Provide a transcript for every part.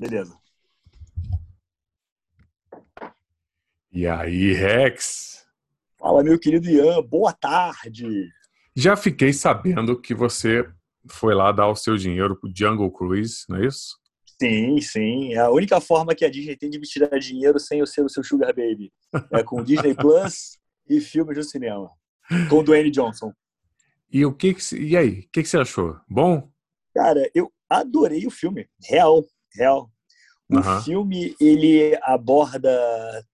Beleza. E aí, Rex? Fala, meu querido Ian, boa tarde. Já fiquei sabendo que você foi lá dar o seu dinheiro pro Jungle Cruise, não é isso? Sim, sim. É a única forma que a Disney tem de me tirar dinheiro sem eu ser o seu Sugar Baby. É com Disney Plus e filmes no cinema. Com Dwayne Johnson. E o que, que e aí? O que, que você achou? Bom? Cara, eu adorei o filme. Real, real. O Aham. filme, ele aborda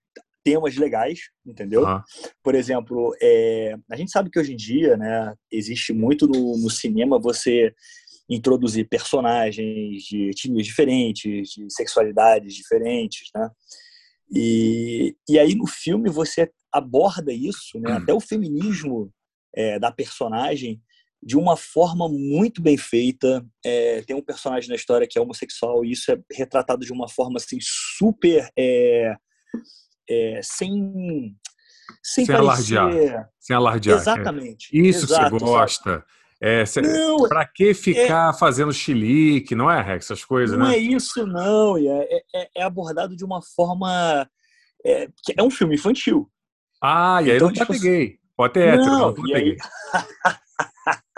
temas legais, entendeu? Aham. Por exemplo, é, a gente sabe que hoje em dia, né, existe muito no, no cinema você introduzir personagens de times diferentes, de sexualidades diferentes, né? E, e aí no filme você aborda isso, né? Até o feminismo é, da personagem de uma forma muito bem feita. É, tem um personagem na história que é homossexual e isso é retratado de uma forma assim super é, é, sem sem, Sem parecer alardear. Sem alardear. exatamente É. Isso exato, você gosta. É, Não, pra que ficar fazendo chilique, não é, Rex? Essas coisas, não né? é isso não é, é, é abordado de uma forma é, que é um filme infantil Ah, e aí Então, não tipo, pode ter gay. Pode ter hétero, Não, não e aí-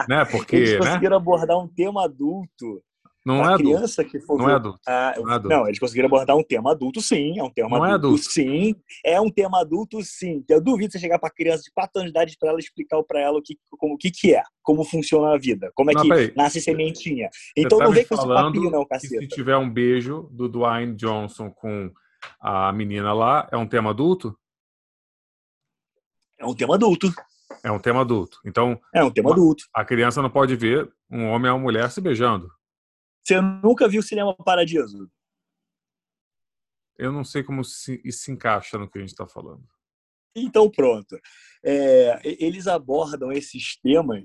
Né? eles Porque, né? conseguiram abordar um tema adulto Não é adulto. criança que for Não ver é adulto. Ah, Não é adulto. não, eles conseguiram abordar um tema adulto, sim. É um tema Não é adulto, adulto. sim. É um tema adulto, sim. Eu duvido você chegar para criança de 4 anos de idade para ela explicar para ela o que, como, o que, que é, como funciona a vida, como é Não, que peraí. nasce sementinha. Então tá não vem com esse papinho, não, que se caceta. tiver um beijo do Dwayne Johnson com a menina lá, é um tema adulto? É um tema adulto. É um tema adulto. Então, É um tema adulto. a criança não pode ver um homem e uma mulher se beijando. Você nunca viu Cinema Paradiso? Eu não sei como se, isso se encaixa no que a gente está falando. Então pronto. É, eles abordam esses temas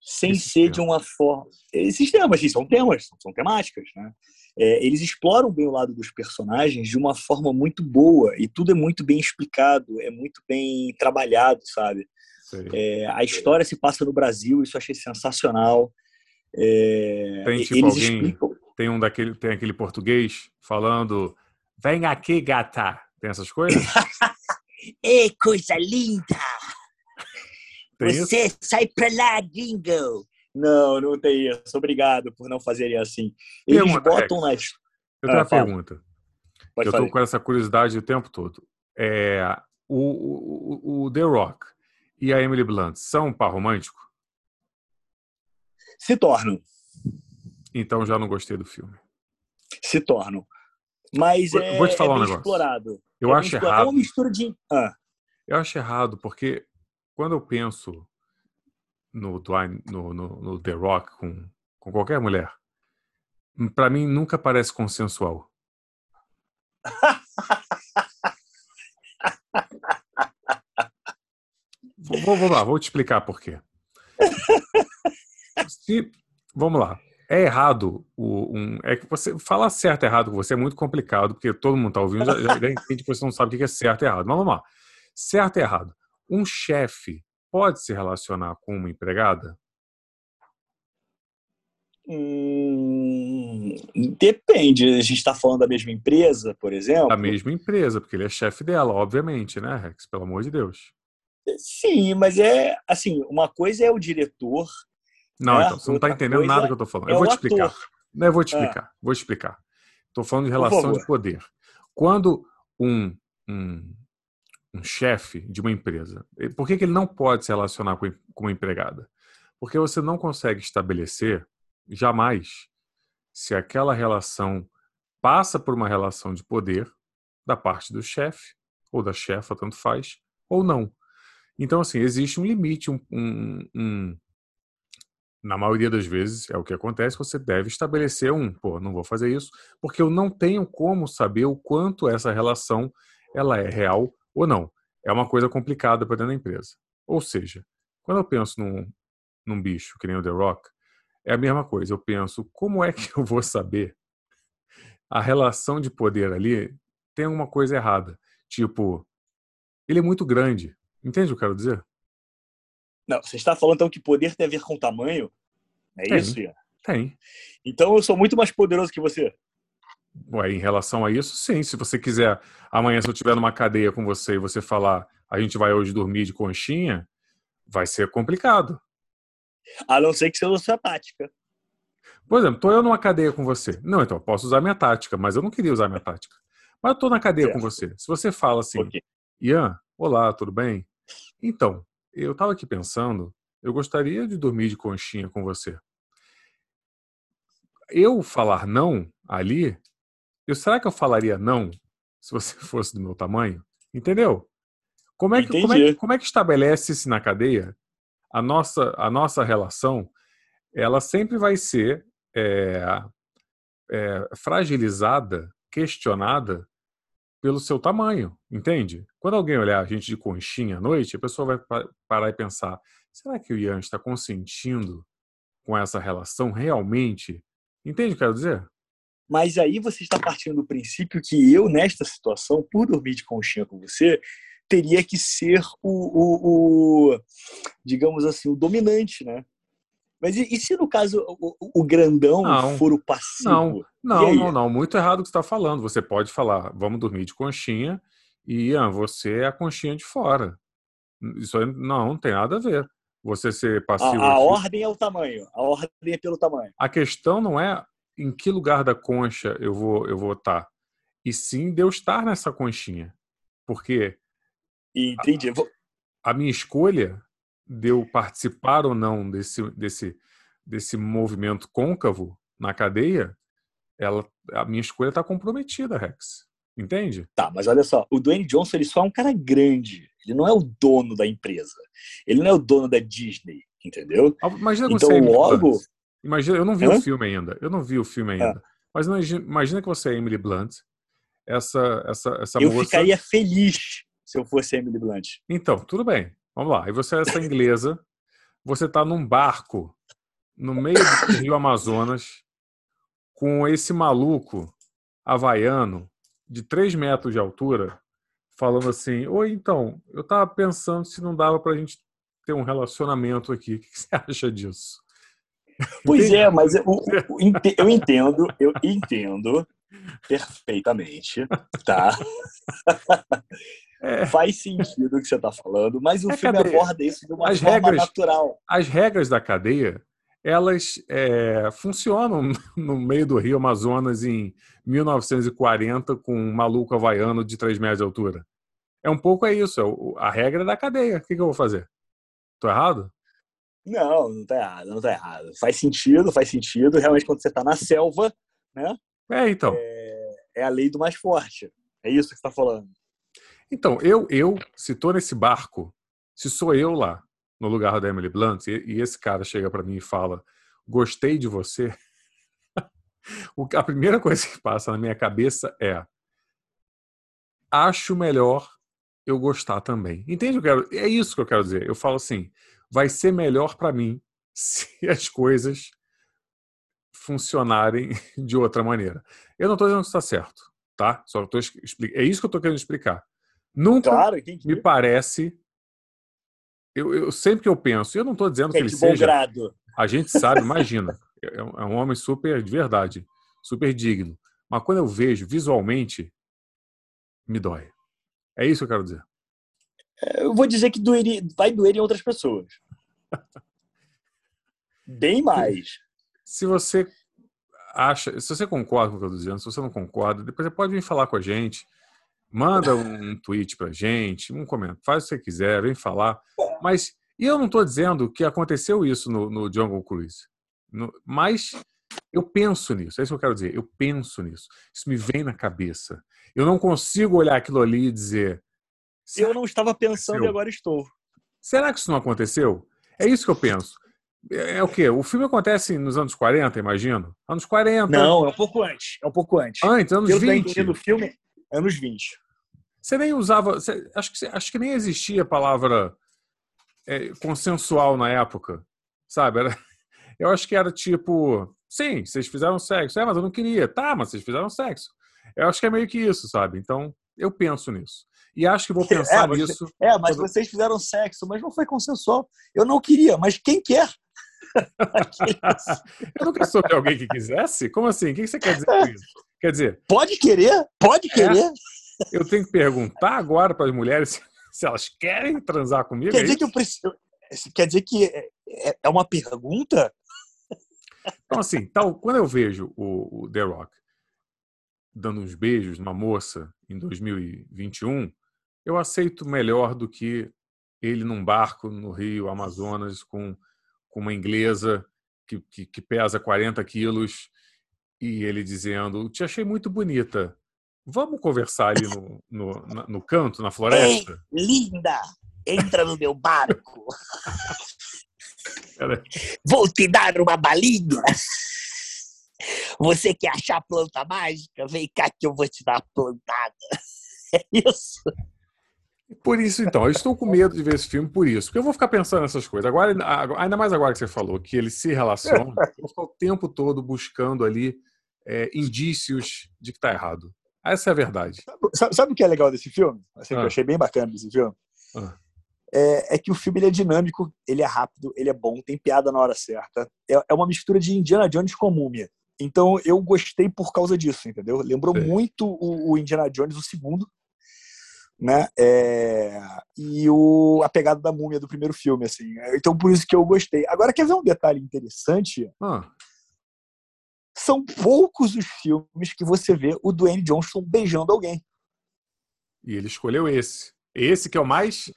sem Esses ser de uma forma. Esses temas, sim, são temas, são, são temáticas, né? É, eles exploram bem o lado dos personagens de uma forma muito boa e tudo é muito bem explicado, é muito bem trabalhado, sabe? É, a história se passa no Brasil, isso eu achei sensacional. É, Tem, tipo, alguém- explicam. Tem um daquele, tem aquele português falando vem aqui, gata. Tem essas coisas? Ê, coisa linda! Tem isso? Você sai pra lá, gringo! Não, não tem isso. Obrigado por não fazerem assim. Eles Pergunta, botam na. his- Eu tenho Ah, uma fala. pergunta. Pode eu falar. tô com essa curiosidade o tempo todo. É, o, o- o The Rock e a Emily Blunt são um par romântico? Se tornam. Então já não gostei do filme. Se tornam. Mas Vou- é, vou te falar é um negócio. explorado. Eu É acho explorado. É errado. uma mistura de. Ah, Eu acho errado, porque quando eu penso no, Dwayne, no, no, no The Rock com, com qualquer mulher, pra mim nunca parece consensual. Vou, vou- lá, vou te explicar por quê. Se, vamos lá. É errado o, um, é que você falar certo e errado com você é muito complicado, porque todo mundo está ouvindo já, já, já entende que você não sabe o que é certo e errado. Mas vamos lá. Certo e errado. Um chefe pode se relacionar com uma empregada? hum, depende. A gente está falando da mesma empresa, por exemplo. Da mesma empresa, porque ele é chefe dela, obviamente, né, Rex? Pelo amor de Deus. Sim, mas é assim. Uma coisa é o diretor. Não, É, então, você não está entendendo nada que eu estou falando. é Eu vou te explicar. ator. Não, eu vou te Ah. explicar. Vou te explicar. Estou falando de relação de poder. Quando um, um, um chefe de uma empresa, por que, que ele não pode se relacionar com, com uma empregada? Porque você não consegue estabelecer jamais se aquela relação passa por uma relação de poder da parte do chefe ou da chefa, tanto faz, ou não. Então, assim, existe um limite, um, um- um- na maioria das vezes é o que acontece, você deve estabelecer um, pô, não vou fazer isso, porque eu não tenho como saber o quanto essa relação ela é real ou não. É uma coisa complicada para dentro da empresa. Ou seja, quando eu penso num, num bicho que nem o The Rock, é a mesma coisa. Eu penso, como é que eu vou saber a relação de poder ali tem alguma coisa errada? Tipo, ele é muito grande. Entende o que eu quero dizer? Não, você está falando então que poder tem a ver com tamanho? É Tem. isso, Ian? Tem. Então eu sou muito mais poderoso que você. Ué, em relação a isso, sim. Se você quiser, amanhã, se eu estiver numa cadeia com você e você falar, a gente vai hoje dormir de conchinha, vai ser complicado. A não ser que seja sua tática. Por exemplo, tô eu numa cadeia com você. Não, então, posso usar minha tática, mas eu não queria usar minha tática. Mas eu tô na cadeia Certo. com você. Se você fala assim, Ok. Ian, olá, tudo bem? Então, eu tava aqui pensando, eu gostaria de dormir de conchinha com você. Eu falar não ali, eu, será que eu falaria não se você fosse do meu tamanho? Entendeu? Como é que, como é, como é que estabelece-se na cadeia a nossa, a nossa relação? Ela sempre vai ser é, é, fragilizada, questionada pelo seu tamanho, entende? Quando alguém olhar a gente de conchinha à noite, a pessoa vai pa- parar e pensar: será que o Ian está consentindo com essa relação realmente? Entende o que eu quero dizer? Mas aí você está partindo do princípio que eu, nesta situação, por dormir de conchinha com você, teria que ser o, o- o, digamos assim, o dominante, né? Mas e, e se no caso o, o- grandão Não. for o passivo? Não, não, não, não. Muito errado o que você está falando. Você pode falar, vamos dormir de conchinha, e Ian, você é a conchinha de fora. Isso aí não, não tem nada a ver. Você ser A, passivo. a ativo. ordem é o tamanho. A ordem é pelo tamanho. A questão não é em que lugar da concha eu vou eu vou estar, e sim de eu estar nessa conchinha. Porque Entendi. Vou- a minha escolha de eu participar ou não desse, desse, desse movimento côncavo na cadeia, ela, a minha escolha está comprometida, Rex. Entende? Tá, mas olha só, o Dwayne Johnson ele só é um cara grande. Ele não é o dono da empresa. Ele não é o dono da Disney, entendeu? Imagina Então, você é logo- Blunt. Imagina, eu não vi Hã? o filme ainda. Eu não vi o filme Ah. ainda. Mas imagina, que você é Emily Blunt, essa, essa, essa eu moça. ficaria feliz se eu fosse Emily Blunt. Então, tudo bem. Vamos lá. Aí você é essa inglesa, você está num barco no meio do Rio Amazonas com esse maluco havaiano de 3 metros de altura falando assim: Oi, então, eu tava pensando se não dava pra gente ter um relacionamento aqui. O que você acha disso? Pois é, mas eu, eu entendo, eu entendo perfeitamente, tá? É, Faz sentido o que você está falando, mas o É filme cadeia. aborda isso de uma As forma regras- natural. as regras da cadeia elas é, funcionam no meio do Rio Amazonas em 1940 com um maluco havaiano de 3 metros de altura. É um pouco é isso, é a regra da cadeia. O que, que eu vou fazer? Tô errado? Não, não tá errado, não tá errado. Faz sentido, faz sentido. Realmente, quando você está na selva, É, então. é a lei do mais forte. É isso que você está falando. Então, eu, eu, se tô nesse barco, se sou eu lá, no lugar da Emily Blunt, e, e esse cara chega pra mim e fala, gostei de você, o a primeira coisa que passa na minha cabeça é, acho melhor eu gostar também. Entende o que eu quero? É isso que eu quero dizer. Eu falo assim, vai ser melhor pra mim se as coisas funcionarem de outra maneira. Eu não estou dizendo que está certo, tá? Só tô, é isso que eu estou querendo explicar. Nunca Claro, me parece. Eu, eu sempre que eu penso, eu não estou dizendo que é ele de bom seja. grado. A gente sabe, imagina. É um, é um homem super de verdade, super digno. Mas quando eu vejo visualmente, me dói. É isso que eu quero dizer. Eu vou dizer que doeria, vai doer em outras pessoas. Bem mais. Se você acha, se você concorda com o que eu estou dizendo, se você não concorda, depois você pode vir falar com a gente. Manda um tweet pra gente, um comentário, faz o que você quiser, vem falar. Mas e eu não estou dizendo que aconteceu isso no, no Jungle Cruise. No- mas eu penso nisso, é isso que eu quero dizer. Eu penso nisso. Isso me vem na cabeça. Eu não consigo olhar aquilo ali e dizer. Eu não estava pensando e agora estou. Será que isso não aconteceu? É isso que eu penso. É, é o quê? O filme acontece nos anos 40, imagino? Anos 40. Não, é um pouco antes. É um pouco antes. Antes, anos Pelo que eu 20. entendi do filme, anos 20. Você nem usava. você- acho, que, acho que nem existia a palavra é, consensual na época. Sabe? Era, eu acho que era tipo. Sim, vocês fizeram sexo. É, mas eu não queria. Tá, mas vocês fizeram sexo. Eu acho que é meio que isso, sabe? Então, eu penso nisso. E acho que vou pensar É, mas- nisso. É, mas Quando- vocês fizeram sexo, mas não foi consensual. Eu não queria, mas quem quer? eu nunca soube alguém que quisesse? Como assim? O que você quer dizer com isso? Quer dizer, Pode querer, pode querer. eu tenho que perguntar agora para as mulheres se, elas querem transar comigo. Quer é dizer que eu preciso. Quer dizer que é, é- é uma pergunta? Então, assim, tal, quando eu vejo o, o The Rock dando uns beijos numa moça em 2021, eu aceito melhor do que ele num barco no Rio Amazonas com, com uma inglesa que, que, que pesa 40 quilos e ele dizendo: Te achei muito bonita. Vamos conversar ali no, no, na- no canto, na floresta? Linda, entra no meu barco. Vou te dar uma balinha. Você quer achar planta mágica? Vem cá que eu vou te dar a plantada. É isso. Por isso, então, eu estou com medo de ver esse filme por isso. Porque eu vou ficar pensando nessas coisas. Agora, agora- ainda mais agora que você falou que ele se relaciona, eu vou ficar o tempo todo buscando ali é, indícios de que está errado. Essa é a verdade. Sabe, sabe o que é legal desse filme? Assim, que Ah. eu achei bem bacana desse filme? Ah. É, é que o filme ele é dinâmico, ele é rápido, ele é bom, tem piada na hora certa. É, é uma mistura de Indiana Jones com Múmia. Então eu gostei por causa disso, entendeu? Lembrou Sei. muito o, o Indiana Jones, o segundo, né? É, e o, a pegada da múmia do primeiro filme, assim. Então por isso que eu gostei. Agora, quer ver um detalhe interessante? Ah, São poucos os filmes que você vê o Dwayne Johnson beijando alguém. e ele escolheu esse. Esse que é o mais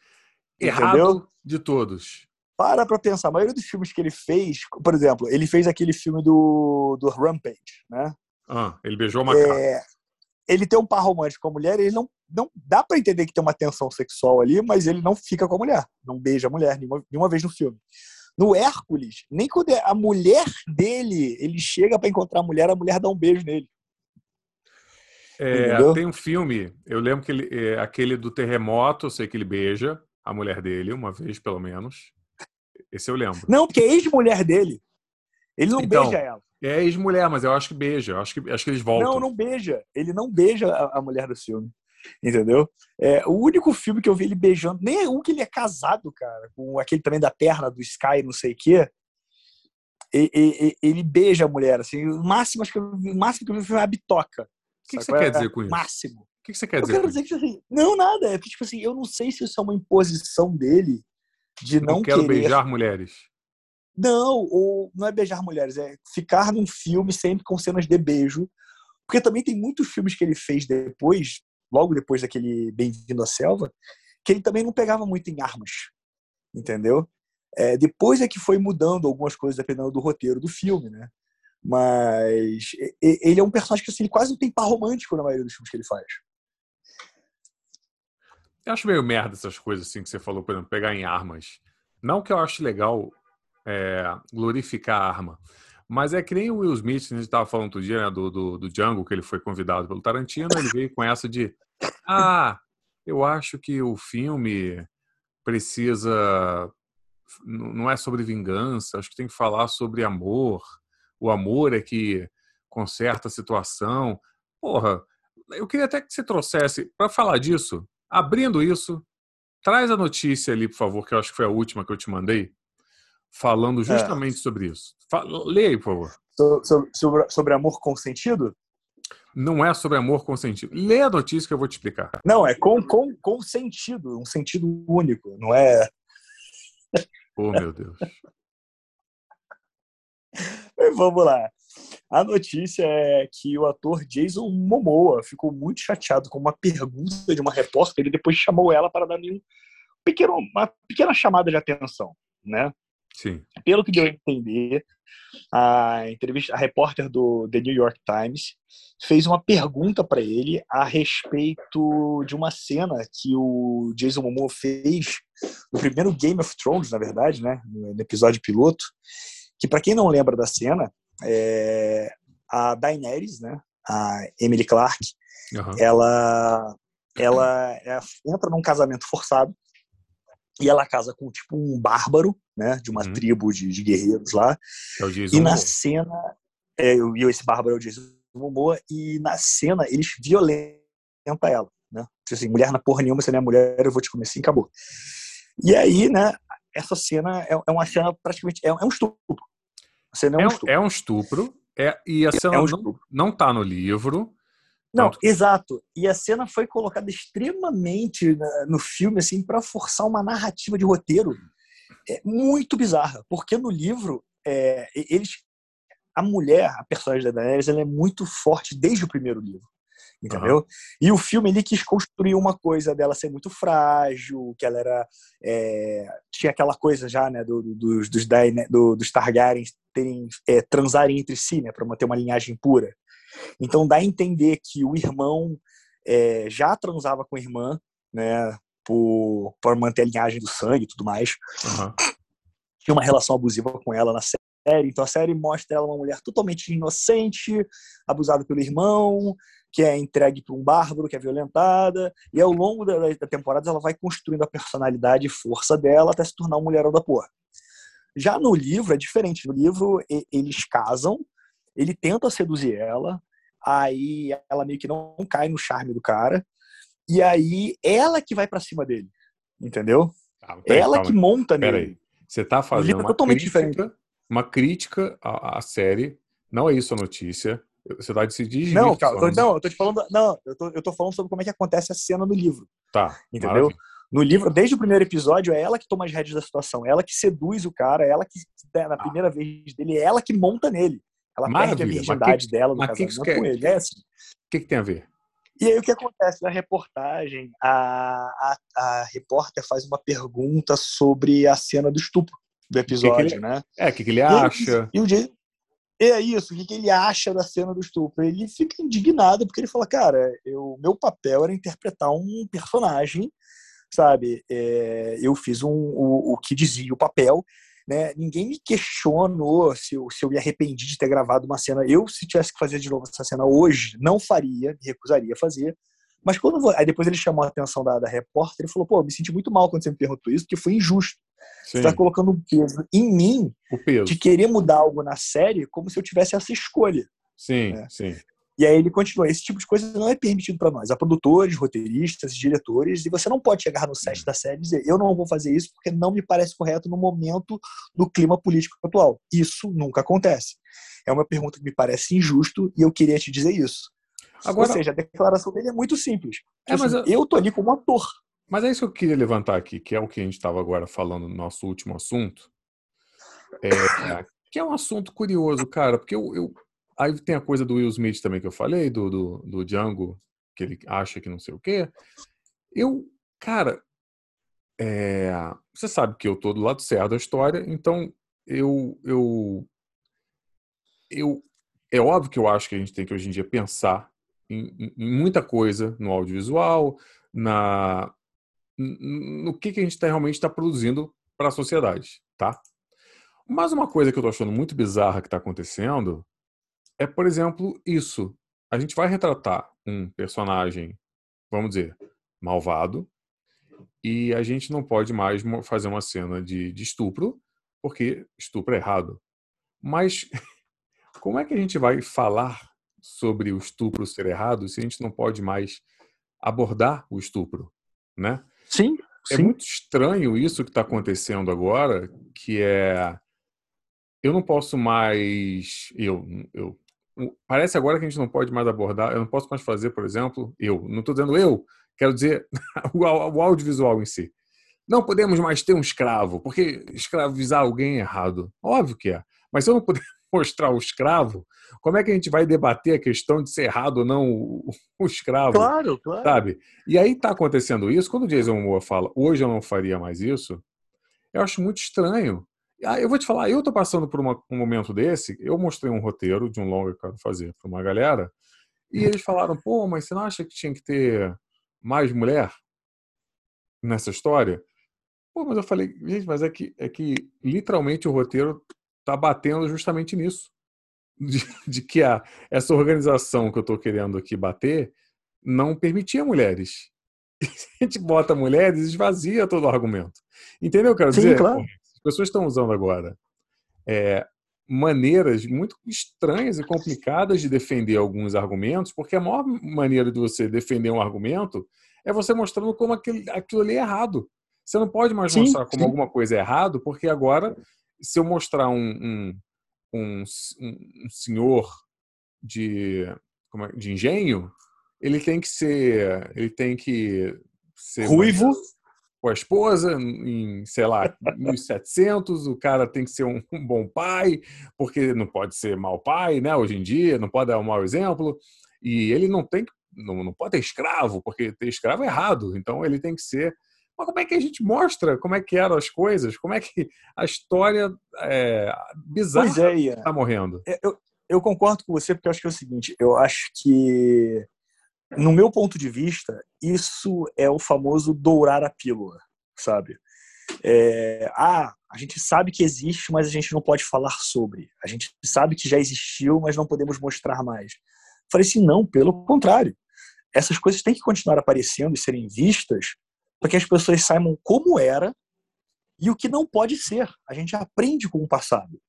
Entendeu? errado de todos. para pra pensar, a maioria dos filmes que ele fez, por exemplo, ele fez aquele filme do, do Rampage, né? Ah, ele beijou uma. É, ele tem um par romântico com a mulher, ele não, não dá pra entender que tem uma tensão sexual ali, mas ele não fica com a mulher, não beija a mulher nenhuma, nenhuma vez no filme. No Hércules, nem quando é a mulher dele, ele chega pra encontrar a mulher, a mulher dá um beijo nele. É, tem um filme, eu lembro que ele, é, aquele do terremoto, eu sei que ele beija a mulher dele, uma vez pelo menos. Esse eu lembro. Não, porque é ex-mulher dele. Ele não Então, beija ela. É ex-mulher, mas eu acho que beija. Eu acho que, acho que eles voltam. Não, não beija. Ele não beija a, a mulher do filme. Entendeu? É, o único filme que eu vi ele beijando, nem é um que ele é casado, cara, com aquele também da perna do Sky, não sei o quê. E- e- ele beija a mulher, assim. O máximo, acho que eu, vi- o máximo que eu vi foi a bitoca. O que, que você quer É, dizer com isso? Máximo. O que, que você quer Eu dizer quero com dizer que assim, não, nada. É que, tipo assim, eu não sei se isso é uma imposição dele de não, Não quero querer. beijar mulheres. Não, ou não é beijar mulheres, é ficar num filme sempre com cenas de beijo. Porque também tem muitos filmes que ele fez depois, logo depois daquele Bem-vindo à Selva, que ele também não pegava muito em armas. Entendeu? É, depois é que foi mudando algumas coisas dependendo do roteiro do filme, né? Mas ele é um personagem que assim, ele quase não tem par romântico na maioria dos filmes que ele faz. Eu acho meio merda essas coisas assim que você falou, por exemplo, pegar em armas. Não que eu acho legal é, glorificar a arma, mas é que nem o Will Smith, a gente estava falando outro dia né, do, do, do Django, que ele foi convidado pelo Tarantino, ele veio com essa de ah, eu acho que o filme precisa não é sobre vingança, acho que tem que falar sobre amor. O amor é que conserta a situação. Porra, eu queria até que você trouxesse, para falar disso, abrindo isso, traz a notícia ali, por favor, que eu acho que foi a última que eu te mandei, falando justamente sobre isso. Lê aí, por favor. So- so- Sobre, sobre amor consentido? Não é sobre amor consentido. Lê a notícia que eu vou te explicar. Não, é com, com, com sentido, um sentido único, não é Oh, meu Deus. Vamos lá. A notícia é que o ator Jason Momoa ficou muito chateado com uma pergunta de uma repórter e depois chamou ela para dar um pequeno, uma pequena chamada de atenção, né? Sim. Pelo que deu a entender, a entrevista, a repórter do The New York Times fez uma pergunta para ele a respeito de uma cena que o Jason Momoa fez no primeiro Game of Thrones, na verdade, né? No episódio piloto, que para quem não lembra da cena, é, a Daenerys, né? A Emily Clark, Aham. ela ela é- entra num casamento forçado e ela casa com tipo um bárbaro, né, de uma Uhum. tribo de, de guerreiros lá. É o Jason E na Momoa. cena, é, e esse bárbaro é o Jason Momoa e na cena eles violentam ela, né? Tipo assim, mulher na porra nenhuma, você não é mulher, eu vou te comer assim, acabou. E aí, né, essa cena é, é uma cena praticamente é, é um estupro. A cena é um É um, estupro. é um estupro. É, e a cena É um não, não tá no livro. Não, Tanto- exato. E a cena foi colocada extremamente na- no filme, assim, para forçar uma narrativa de roteiro é, muito bizarra. Porque no livro, é, eles. A mulher, a personagem da Daenerys, ela é muito forte desde o primeiro livro. Entendeu? E o filme ele quis construir uma coisa dela ser muito frágil, que ela era. é, tinha aquela coisa já, né, do- do- dos, dos, do- dos Targaryens terem, é, transarem entre si, né, para manter uma linhagem pura. Então dá a entender que o irmão é, já transava com a irmã, né, por, por manter a linhagem do sangue e tudo mais. Aham. Tinha uma relação abusiva com ela na série. Então a série mostra ela uma mulher totalmente inocente, abusada pelo irmão, que é entregue para um bárbaro, que é violentada. E ao longo da, da temporada ela vai construindo a personalidade e força dela até se tornar um mulherão da porra. Já no livro é diferente. No livro eles casam, ele tenta seduzir ela, aí ela meio que não cai no charme do cara, e aí ela que vai pra cima dele, entendeu? Ah, ela calma que monta Peraí. nele. Você tá fazendo é uma totalmente crítica, uma crítica à, à série. Não é isso a notícia. Você tá se Não, desvirtuando. não, eu tô te falando, não, eu tô, eu tô falando sobre como é que acontece a cena no livro, Tá, entendeu? maravilha. No livro, desde o primeiro episódio, é ela que toma as rédeas da situação, ela que seduz o cara, ela que, na primeira vez dele, é ela que monta nele. Ela perde a. Maravilha, virgindade que- dela no mas que que casamento quer- com ele. É assim. O que, que tem a ver? E aí o que acontece na reportagem? A, a, a repórter faz uma pergunta sobre a cena do estupro do episódio, ele- né? É, o que, que ele E acha? E o Jay- é isso, o que que ele acha da cena do estupro? Ele fica indignado porque ele fala, cara, eu, meu papel era interpretar um personagem, sabe? É, eu fiz um, o, o que dizia o papel, né? Ninguém me questionou se eu, se eu me arrependi de ter gravado uma cena. Eu, se tivesse que fazer de novo essa cena hoje, não faria, me recusaria a fazer. Mas quando aí depois ele chamou a atenção da, da repórter, ele falou, pô, me senti muito mal quando você me perguntou isso, porque foi injusto. Sim, Você tá colocando um peso em mim peso. de querer mudar algo na série como se eu tivesse essa escolha. Sim, É. sim. E aí ele continua: esse tipo de coisa não é permitido para nós, a produtores, roteiristas, diretores, e você não pode chegar no set da série e dizer eu não vou fazer isso porque não me parece correto no momento do clima político atual. Isso nunca acontece. É uma pergunta que me parece injusto e eu queria te dizer isso. Agora, Ou seja, a declaração dele é muito simples. É, mas Assim, eu- eu tô ali como ator. Mas é isso que eu queria levantar aqui, que é o que a gente estava agora falando no nosso último assunto. É, que é um assunto curioso, cara, porque eu, eu- Aí tem a coisa do Will Smith também que eu falei, do, do, do Django, que ele acha que não sei o quê. Eu, cara, é, você sabe que eu tô do lado certo da história, então eu, eu, eu. É óbvio que eu acho que a gente tem que hoje em dia pensar em, em- muita coisa no audiovisual, na, no que, que a gente tá, realmente está produzindo para a sociedade, tá? Mas uma coisa que eu tô achando muito bizarra que está acontecendo é, por exemplo, isso. A gente vai retratar um personagem, vamos dizer, malvado, e a gente não pode mais fazer uma cena de, de estupro, porque estupro é errado. Mas como é que a gente vai falar sobre o estupro ser errado se a gente não pode mais abordar o estupro, né? Sim, É muito estranho isso que está acontecendo agora, que é eu não posso mais eu eu parece agora que a gente não pode mais abordar, eu não posso mais fazer, por exemplo, eu não estou dizendo eu, quero dizer o, o audiovisual em si. Não podemos mais ter um escravo, porque escravizar alguém é errado. Óbvio que é. Mas se eu não puder mostrar o escravo, como é que a gente vai debater a questão de ser errado ou não o, o escravo? Claro, claro. Sabe? E aí tá acontecendo isso. Quando o Jason Momoa fala, hoje eu não faria mais isso, eu acho muito estranho. Ah, eu vou te falar, eu tô passando por uma- um momento desse, eu mostrei um roteiro de um longa que eu quero fazer para uma galera, e eles falaram, pô, mas você não acha que tinha que ter mais mulher nessa história? Pô, mas eu falei, gente, mas é que, é que literalmente o roteiro tá batendo justamente nisso. De, de que a, essa organização que eu tô querendo aqui bater não permitia mulheres. Se a gente bota mulheres, esvazia todo o argumento. Entendeu o que eu quero Sim, dizer? claro. As pessoas estão usando agora é, maneiras muito estranhas e complicadas de defender alguns argumentos, porque a maior maneira de você defender um argumento é você mostrando como aquele, aquilo ali é errado. Você não pode mais Sim, mostrar como sim. alguma coisa é errado, porque agora, se eu mostrar um, um, um, um, senhor de, como é, de engenho, ele tem que ser, ele tem que ser Ruivo. Com a esposa em, sei lá, 1700, o cara tem que ser um, um, bom pai, porque não pode ser mau pai, né, hoje em dia, não pode dar um mau exemplo, e ele não tem não, não pode ter escravo, porque ter escravo é errado, então ele tem que ser mas como é que a gente mostra como é que eram as coisas? Como é que a história é, bizarra está morrendo? É, eu, eu concordo com você, porque eu acho que é o seguinte, eu acho que no meu ponto de vista, isso é o famoso dourar a pílula, sabe? É, ah, a gente sabe que existe, mas a gente não pode falar sobre. A gente sabe que já existiu, mas não podemos mostrar mais. Falei assim, não, pelo contrário. Essas coisas têm que continuar aparecendo e serem vistas para que as pessoas saibam como era e o que não pode ser. A gente aprende com o passado.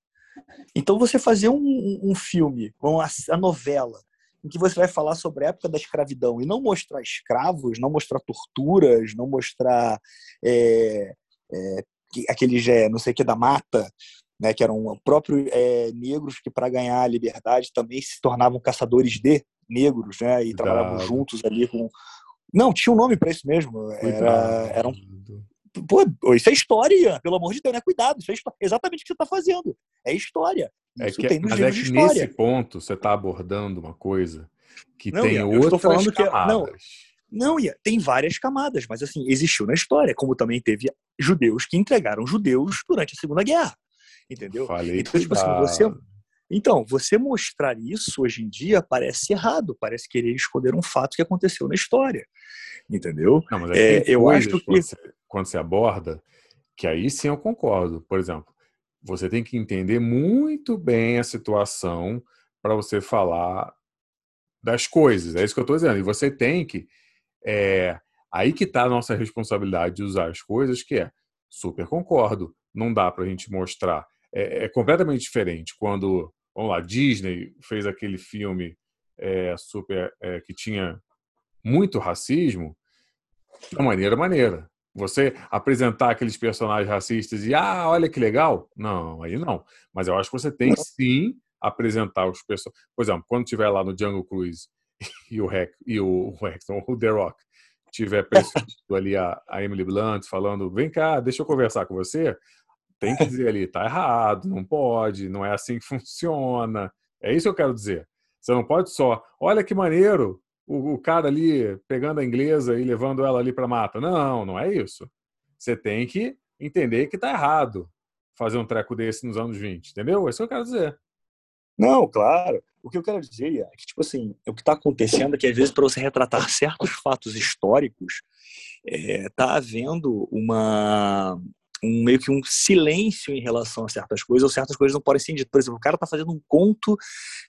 Então, você fazer um, um filme, uma, a novela, em que você vai falar sobre a época da escravidão e não mostrar escravos, não mostrar torturas, não mostrar é, é, aqueles, é, não sei o que, da mata, né, que eram próprios é, negros que, para ganhar a liberdade, também se tornavam caçadores de negros, né, e trabalhavam juntos ali com. Não, tinha um nome para isso mesmo. Era, era um... Pô, isso é história, pelo amor de Deus, né? Cuidado, isso é exatamente o que você está fazendo. É história. É que, tem nos mas é que nesse ponto você está abordando uma coisa que não, tem Ian, outras falando camadas. Que, não, não, Ian, tem várias camadas, mas assim, existiu na história, como também teve judeus que entregaram judeus durante a Segunda Guerra. Entendeu? Falei então, tipo assim, você, então, você mostrar isso hoje em dia parece errado, parece querer esconder um fato que aconteceu na história. Entendeu? Não, mas é, eu acho que. Você, quando você aborda, que aí sim eu concordo. Por exemplo, você tem que entender muito bem a situação para você falar das coisas. É isso que eu estou dizendo. E você tem que. É, aí que está a nossa responsabilidade de usar as coisas, que é super concordo. Não dá para a gente mostrar. É, é, completamente diferente quando, vamos lá, Disney fez aquele filme é, super é, que tinha muito racismo, uma maneira maneira. Você apresentar aqueles personagens racistas e, ah, olha que legal. Não, aí não. Mas eu acho que você tem sim apresentar os personagens. Por exemplo, quando tiver lá no Jungle Cruise e o Rex, e o, Rex, o The Rock tiver presidindo ali a, a Emily Blunt falando, vem cá, deixa eu conversar com você, tem que dizer ali, tá errado, não pode, não é assim que funciona. É isso que eu quero dizer. Você não pode só, olha que maneiro, o, o cara ali pegando a inglesa e levando ela ali para mata. Não, não é isso. Você tem que entender que está errado fazer um treco desse nos anos 20, entendeu? É isso que eu quero dizer. Não, claro. O que eu quero dizer é que, tipo assim, o que está acontecendo é que, às vezes, para você retratar certos fatos históricos, está é, tá havendo uma, um meio que um silêncio em relação a certas coisas, ou certas coisas não podem ser ditas. Por exemplo, o cara está fazendo um conto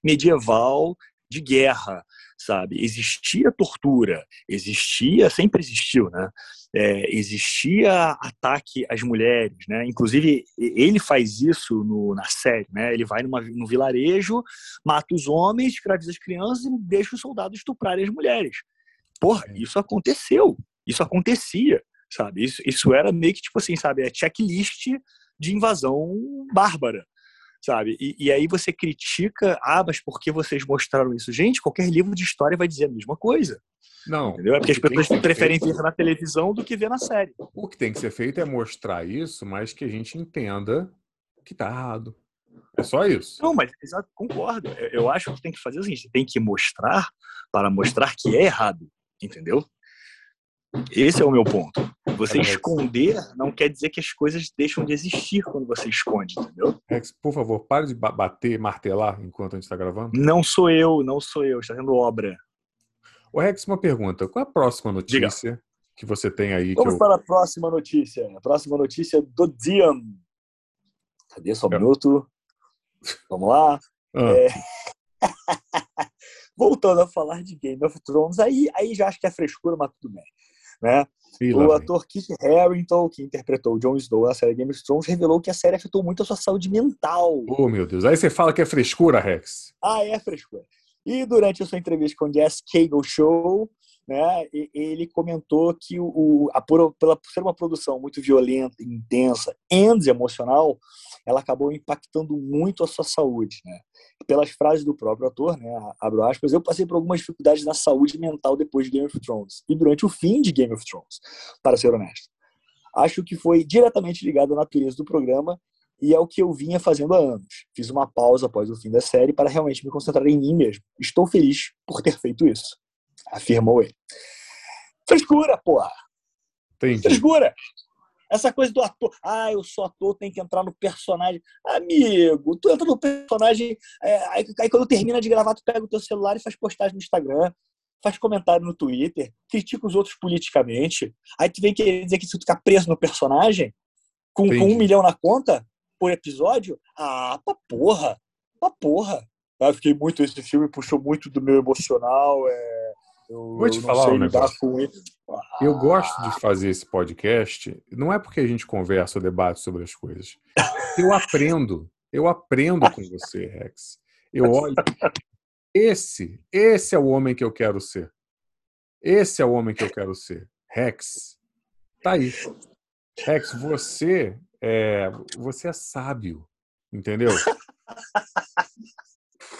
medieval de guerra, sabe? Existia tortura, existia, sempre existiu, né? É, existia ataque às mulheres, né? Inclusive ele faz isso no, na série, né? Ele vai numa, no vilarejo, mata os homens, escraviza as crianças e deixa os soldados estuprarem as mulheres. Porra, é. isso aconteceu, isso acontecia, sabe? Isso, isso era meio que tipo assim, sabe? É checklist de invasão bárbara, sabe? E, e, aí você critica, ah, mas por que vocês mostraram isso? Gente, qualquer livro de história vai dizer a mesma coisa. Não. Entendeu? É porque as pessoas preferem feito... ver na televisão do que ver na série. O que tem que ser feito é mostrar isso, mas que a gente entenda que tá errado. É só isso. Não, mas exato, concordo. Eu acho que tem que fazer o seguinte: tem que mostrar para mostrar que é errado. Entendeu? Esse é o meu ponto. Você esconder não quer dizer que as coisas deixam de existir quando você esconde, entendeu? Rex, por favor, pare de bater, martelar enquanto a gente está gravando. Não sou eu, não sou eu. Está tendo obra. O Rex, uma pergunta. Qual é a próxima notícia Diga. que você tem aí? Vamos eu... para a próxima notícia. A próxima notícia do dia. Cadê só um minuto? Vamos lá. Ah. É... Voltando a falar de Game of Thrones, aí, aí já acho que é frescura, mas tudo bem. Né? o ator Kit Harington, que interpretou Jon Snow na série Game of Thrones, revelou que a série afetou muito a sua saúde mental. Oh, meu Deus. Aí você fala que é frescura, Rex. Ah, é frescura. E durante a sua entrevista com o Jess Cagle Show, né, ele comentou que o, a, por, pela, por ser uma produção muito violenta, intensa e emocional, ela acabou impactando muito a sua saúde. Né? Pelas frases do próprio ator, né, abro aspas, eu passei por algumas dificuldades na saúde mental depois de Game of Thrones e durante o fim de Game of Thrones, para ser honesto. Acho que foi diretamente ligado à natureza do programa e é o que eu vinha fazendo há anos. Fiz uma pausa após o fim da série para realmente me concentrar em mim mesmo. Estou feliz por ter feito isso, afirmou ele. Frescura, porra! Entendi. Frescura! Essa coisa do ator, ah, eu sou ator, tem que entrar no personagem. Amigo, tu entra no personagem, é, aí, aí, quando termina de gravar, tu pega o teu celular e faz postagem no Instagram, faz comentário no Twitter, critica os outros politicamente. Aí tu vem querer dizer que se tu ficar preso no personagem, com, com um milhão na conta, por episódio, ah, pra porra, pra porra. Eu fiquei muito, esse filme puxou muito do meu emocional, é, eu, Vou te eu falar um negócio. Eu gosto de fazer esse podcast, não é porque a gente conversa ou debate sobre as coisas. Eu aprendo, eu aprendo com você, Rex. Eu olho, esse, esse é o homem que eu quero ser. Esse é o homem que eu quero ser. Rex, tá aí. Rex, você é, você é sábio, entendeu?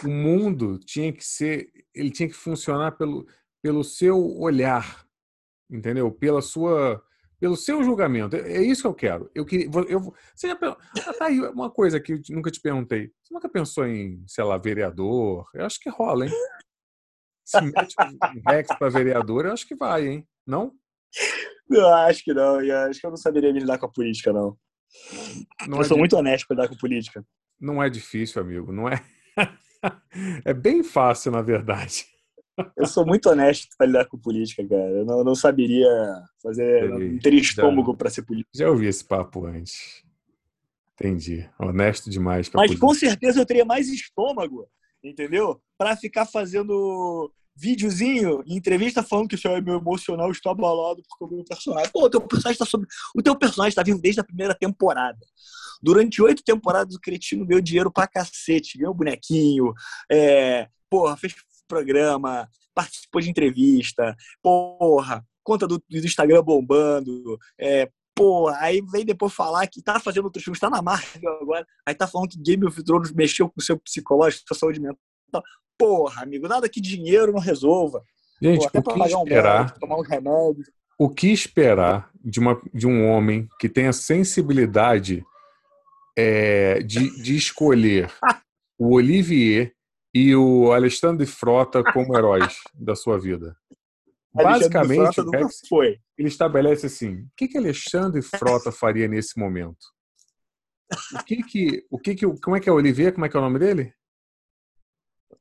O mundo tinha que ser, ele tinha que funcionar pelo, pelo seu olhar, entendeu? Pela sua, pelo seu julgamento. É, é isso que eu quero. Eu queria, eu, você já ah, tá aí uma coisa que eu nunca te perguntei. Você nunca pensou em, sei lá, vereador? Eu acho que rola, hein? Se mete um Rex para vereador, eu acho que vai, hein? Não? Não, acho que não. Eu acho que eu não saberia lidar com a política, não. não eu é sou muito honesto para lidar com política. Não é difícil, amigo. Não é. é bem fácil, na verdade. Eu sou muito honesto para lidar com política, cara. Eu não, não saberia fazer. não teria estômago para ser político. Já ouvi esse papo antes. Entendi. Honesto demais. Mas política. com certeza eu teria mais estômago, entendeu? Para ficar fazendo videozinho em entrevista falando que o meu emocional está abalado por o meu personagem. Pô, o teu personagem está sobre... O teu personagem está vivo desde a primeira temporada. Durante oito temporadas, o cretino deu dinheiro pra cacete. Ganhou bonequinho, é... porra, fez programa, participou de entrevista, porra, conta do, do Instagram bombando, é, porra, aí vem depois falar que tá fazendo outros filmes, tá na Marvel agora, aí tá falando que Game of Thrones mexeu com o seu psicológico, sua saúde mental. Porra, amigo, nada que dinheiro não resolva. Gente, Pô, o que esperar? Um tomar um remédio. O que esperar de, uma, de um homem que tenha sensibilidade é, de, de escolher o Olivier e o Alexandre Frota como heróis da sua vida? Basicamente, o Rex, foi. ele estabelece assim: o que, que Alexandre Frota faria nesse momento? O que que, o que que, como é que é o Olivier? Como é que é o nome dele?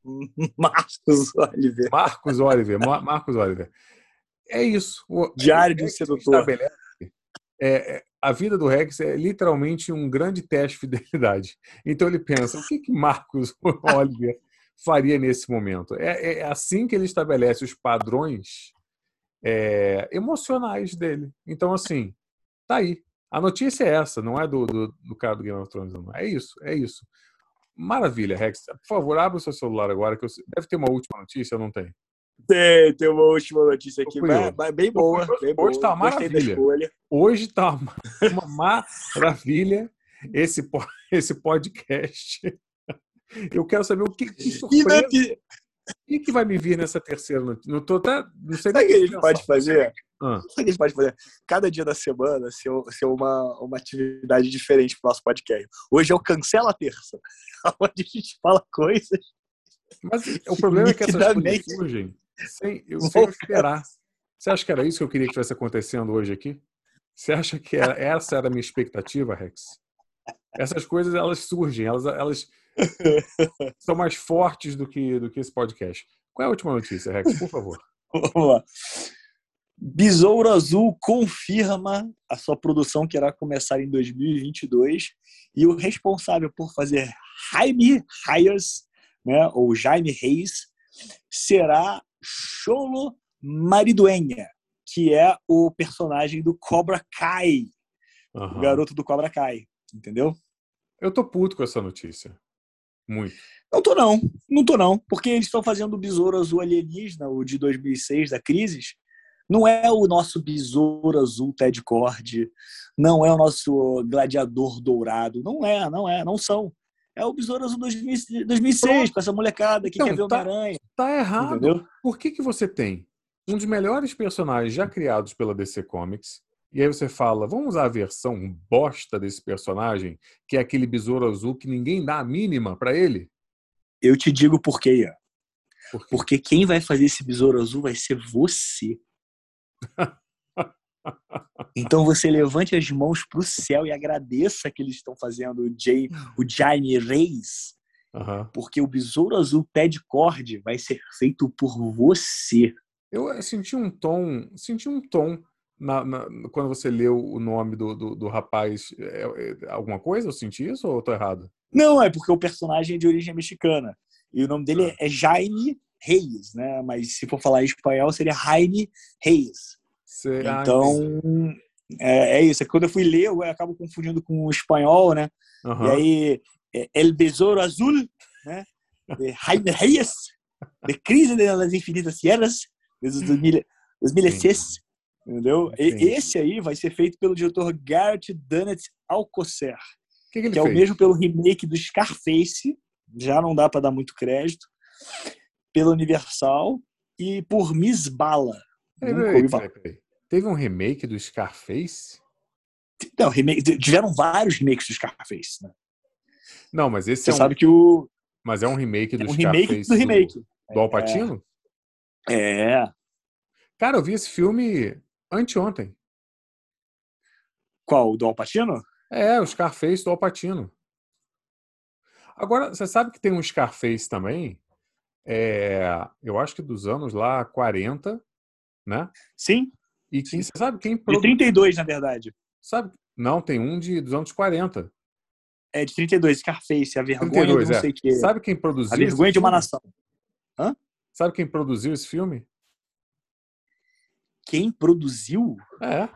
Marcos Oliver. Marcos Oliver. Marcos Oliver. É isso. O, Diário de um sedutor. É, é, a vida do Rex é literalmente um grande teste de fidelidade. Então ele pensa: o que, que Marcos Oliver faria nesse momento? É, é assim que ele estabelece os padrões é, emocionais dele. Então, assim, tá aí. A notícia é essa, não é do, do, do cara do Game of Thrones, não. É isso, é isso. Maravilha, Rex. Por favor, abra o seu celular agora, que eu... deve ter uma última notícia, não tem? Tem, tem uma última notícia aqui, mas, bem boa. Bem hoje está uma maravilha. Hoje está uma maravilha esse, esse podcast. Eu quero saber o que, que surpresa. O que, vai me vir nessa terceira notícia? Não, tô até, não sei Sabe o que a gente pode fazer? Ah. Sabe o que a gente pode fazer? Cada dia da semana ser, ser uma, uma atividade diferente para o nosso podcast. Hoje é o Cancela Terça, onde a gente fala coisas. Mas o problema é que essas coisas surgem sem eu, sem eu esperar. Você acha que era isso que eu queria que estivesse acontecendo hoje aqui? Você acha que era, essa era a minha expectativa, Rex? Essas coisas, elas surgem, elas, elas são mais fortes do que, do que esse podcast. Qual é a última notícia, Rex, por favor? Vamos lá. Besouro Azul confirma a sua produção que irá começar em 2022 e o responsável por fazer Jaime Hayes, né, ou Jaime Reis, será Cholo Mariduenha, que é o personagem do Cobra Kai, uhum. o garoto do Cobra Kai, entendeu? Eu tô puto com essa notícia. Muito. Não tô não, não tô não, porque eles estão fazendo o Besouro Azul Alienígena, o de 2006 da Crisis. Não é o nosso Besouro Azul Ted Cord, não é o nosso Gladiador Dourado, não é, não é, não são. É o Besouro Azul 2006, Pronto. com essa molecada que então, quer ver o tá, Homem-Aranha. Tá errado. Entendeu? Por que, que você tem um dos melhores personagens já criados pela DC Comics, e aí você fala, vamos usar a versão bosta desse personagem, que é aquele besouro azul que ninguém dá a mínima para ele? Eu te digo por quê, Ian. Por quê? Porque quem vai fazer esse besouro azul vai ser você. então você levante as mãos para o céu e agradeça que eles estão fazendo o, Jay, o Jaime Reis, uhum. porque o besouro azul Ted Cord vai ser feito por você. Eu senti um tom, senti um tom na, na, quando você leu o nome do, do, do rapaz, é, é, alguma coisa? Eu senti isso ou eu tô errado? Não, é porque o personagem é de origem mexicana. E o nome dele ah. é Jaime Reis, né? Mas se for falar em espanhol, seria Jaime Reis. Será então, é, é, isso. É quando eu fui ler, eu acabo confundindo com o espanhol, né? Uhum. E aí, é El Besouro Azul, né? De Jaime Reis, de Crise das Infinitas Sierras, de 2006. Entendeu? E, esse aí vai ser feito pelo diretor Garrett Dunnett Alcocer, que, que, que é o mesmo pelo remake do Scarface, já não dá para dar muito crédito, pela Universal e por Miss Bala. Peraí, peraí, peraí. Teve um remake do Scarface? Não, remake, tiveram vários remakes do Scarface, né? Não, mas esse Você é um... sabe que o mas é um remake do é um Scarface remake do remake. Do, do Alpatino? É. é. Cara, eu vi esse filme Anteontem. Qual? O do Alpatino? É, o Scarface do Alpatino. Agora, você sabe que tem um Scarface também? É, eu acho que dos anos lá 40, né? Sim. E Sim. você sabe quem produziu? De 32, na verdade. Sabe? Não, tem um de, dos anos 40. É, de 32, Scarface, a vergonha 32, não é. sei o que. Sabe quem produziu? A vergonha de uma nação. Hã? Sabe quem produziu esse filme? Quem produziu? É.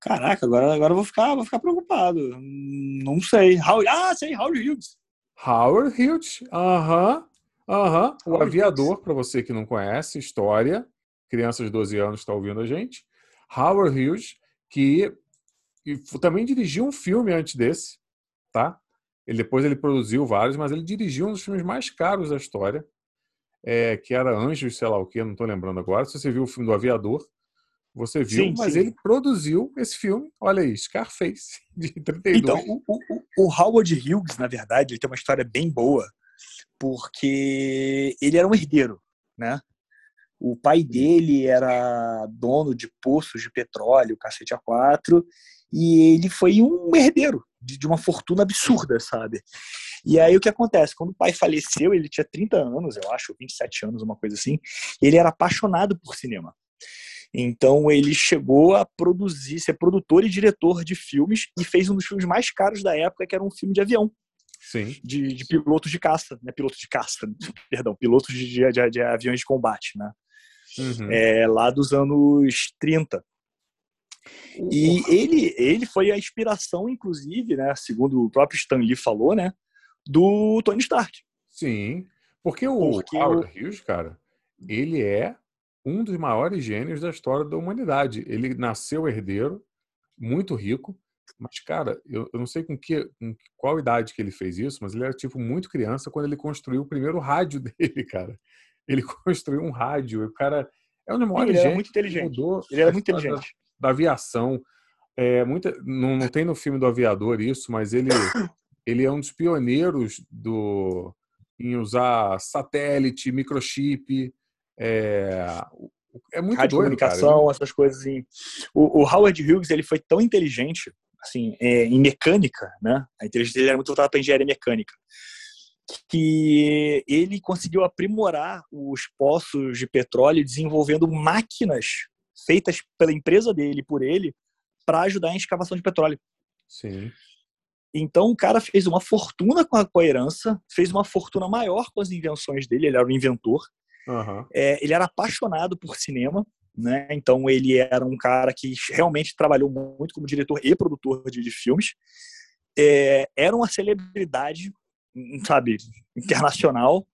Caraca, agora, agora eu vou ficar, vou ficar preocupado. Não sei. How, ah, sei, Howard Hughes. Howard Hughes, aham, uh aham. -huh, uh -huh. O aviador, para você que não conhece, história, crianças de 12 anos está ouvindo a gente. Howard Hughes, que também dirigiu um filme antes desse, tá? Ele depois ele produziu vários, mas ele dirigiu um dos filmes mais caros da história, é, que era Anjos, sei lá o que, não estou lembrando agora. Se você viu o filme do Aviador, você viu, sim, mas sim. ele produziu esse filme, olha aí, Scarface, de 32. Então, o, o, o Howard Hughes, na verdade, ele tem uma história bem boa, porque ele era um herdeiro, né? O pai dele era dono de poços de petróleo, cacete A4, e ele foi um herdeiro de, de uma fortuna absurda, sabe? E aí o que acontece? Quando o pai faleceu, ele tinha 30 anos, eu acho, 27 anos, uma coisa assim, ele era apaixonado por cinema. Então ele chegou a produzir, ser produtor e diretor de filmes e fez um dos filmes mais caros da época, que era um filme de avião. Sim. De, de pilotos de caça, né? Pilotos de caça, perdão, pilotos de, de, de, aviões de combate, né? Uhum. É, lá dos anos 30. E ele, ele foi a inspiração, inclusive, né, segundo o próprio Stan Lee falou, né, do Tony Stark. Sim, porque o porque Howard o... Hughes, cara, ele é um dos maiores gênios da história da humanidade. Ele nasceu herdeiro, muito rico, mas, cara, eu, eu não sei com, que, com qual idade que ele fez isso, mas ele era, tipo, muito criança quando ele construiu o primeiro rádio dele, cara. Ele construiu um rádio, o cara é um dos maiores Ele era muito inteligente. Ele era muito inteligente. Da, aviação. É, muita, não, não tem no filme do Aviador isso, mas ele ele é um dos pioneiros do, em usar satélite, microchip. É, é muito Rádio doido, comunicação, cara. essas coisas. O, o, Howard Hughes ele foi tão inteligente assim, é, em mecânica, né? A inteligência dele era muito voltada para engenharia mecânica, que ele conseguiu aprimorar os poços de petróleo desenvolvendo máquinas feitas pela empresa dele por ele para ajudar em escavação de petróleo. Sim. Então o cara fez uma fortuna com a, com a herança, fez uma fortuna maior com as invenções dele, ele era um inventor. Uhum. É, ele era apaixonado por cinema, né? Então ele era um cara que realmente trabalhou muito como diretor e produtor de, de filmes. É, era uma celebridade sabe, internacional.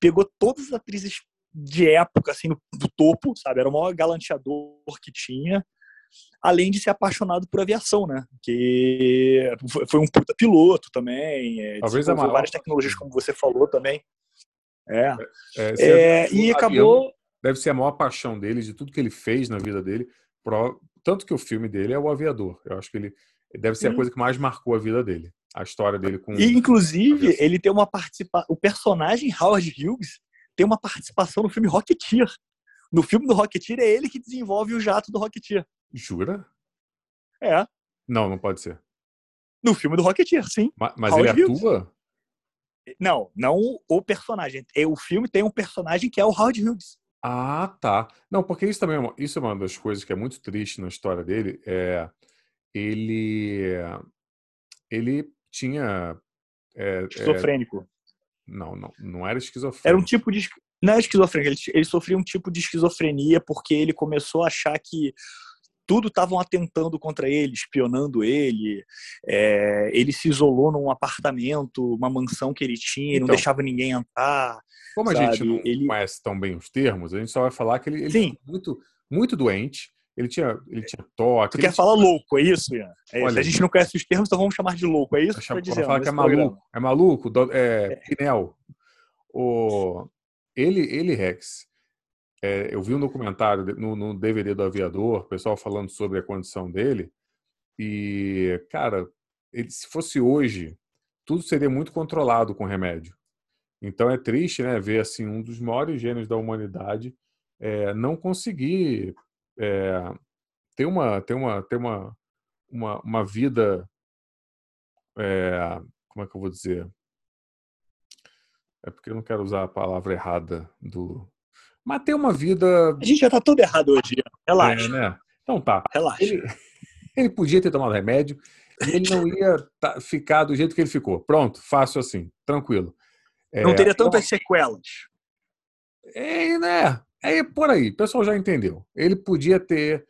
Pegou todas as atrizes de época, assim, do, do topo, sabe? Era o maior galanteador que tinha. Além de ser apaixonado por aviação, né? Que foi um puta piloto também. É, Talvez a maior... várias tecnologias, como você falou também. É. É, É, se- e o acabou. Deve ser a maior paixão dele, de tudo que ele fez na vida dele. Pro- Tanto que o filme dele é O Aviador. Eu acho que ele deve ser a Sim. coisa que mais marcou a vida dele. A história dele com. E, inclusive, ele tem uma participação. O personagem Howard Hughes tem uma participação no filme Rocketeer. No filme do Rocketeer é ele que desenvolve o jato do Rocketeer. Jura? É. Não, não pode ser. No filme do Rocketeer, sim. Ma- Mas Howard ele Hughes. atua? Não, não o personagem. É, O filme tem um personagem que é o Howard Hughes. Ah, tá. Não, porque isso também é uma, isso é uma das coisas que é muito triste na história dele. É, ele, ele tinha. é, é, Esquizofrênico. Não, não, não era esquizofrênico. Era um tipo de. Não é esquizofrênico, ele, ele sofria um tipo de esquizofrenia porque ele começou a achar que tudo estavam atentando contra ele, espionando ele. É, ele se isolou num apartamento, uma mansão que ele tinha, e não Então. deixava ninguém entrar. Como a gente sabe, não ele- conhece tão bem os termos, a gente só vai falar que ele, ele muito, muito doente. Ele tinha, ele tinha toque. Tu ele quer falar louco, é isso, Ian? É isso. Olha. A gente não conhece os termos, então vamos chamar de louco, é isso que Chama- você pra dizendo falar que é maluco, é maluco, do- é, Pinel. O, ele, ele, Rex, é, eu vi um documentário no, no DVD do Aviador, o pessoal falando sobre a condição dele, e, cara, ele, se fosse hoje, tudo seria muito controlado com remédio. Então é triste, né, ver assim um dos maiores gênios da humanidade é, não conseguir é, ter uma ter uma ter uma uma, uma vida é, como é que eu vou dizer? É porque eu não quero usar a palavra errada do. Mas ter uma vida. A gente já tá tudo errado hoje. Relaxa, é, né? Então tá. relaxa. Ele, ele podia ter tomado remédio e ele não ia tá- ficar do jeito que ele ficou. Pronto, fácil assim, tranquilo. Não É, teria tantas sequelas. É, né? É por aí, o pessoal já entendeu. Ele podia ter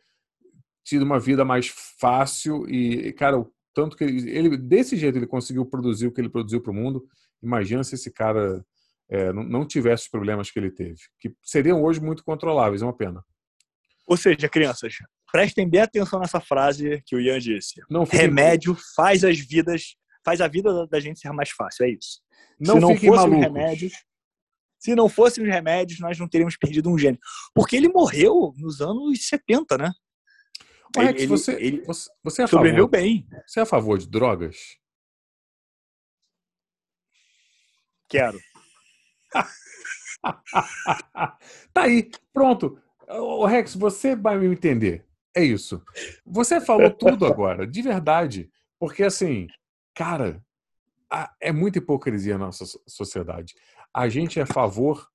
tido uma vida mais fácil e, cara, o tanto que ele, ele- desse jeito ele conseguiu produzir o que ele produziu para o mundo. Imagina se esse cara é, não, não tivesse os problemas que ele teve, que seriam hoje muito controláveis, é uma pena. Ou seja, crianças, prestem bem atenção nessa frase que o Ian disse. Não fiquem, Remédio faz as vidas, faz a vida da- gente ser mais fácil, é isso. não se não fossem malucos. remédios, se não fossem os remédios, nós não teríamos perdido um gênio. Porque ele morreu nos anos 70, né? Ô, Rex, ele- você, ele você, você é a Sobreviveu favor, bem. você é a favor de drogas? Quero. tá aí, pronto. Ô, Rex, você vai me entender. É isso. Você falou tudo agora, de verdade. Porque, assim, cara, é muita hipocrisia na nossa so- sociedade. A gente é a favor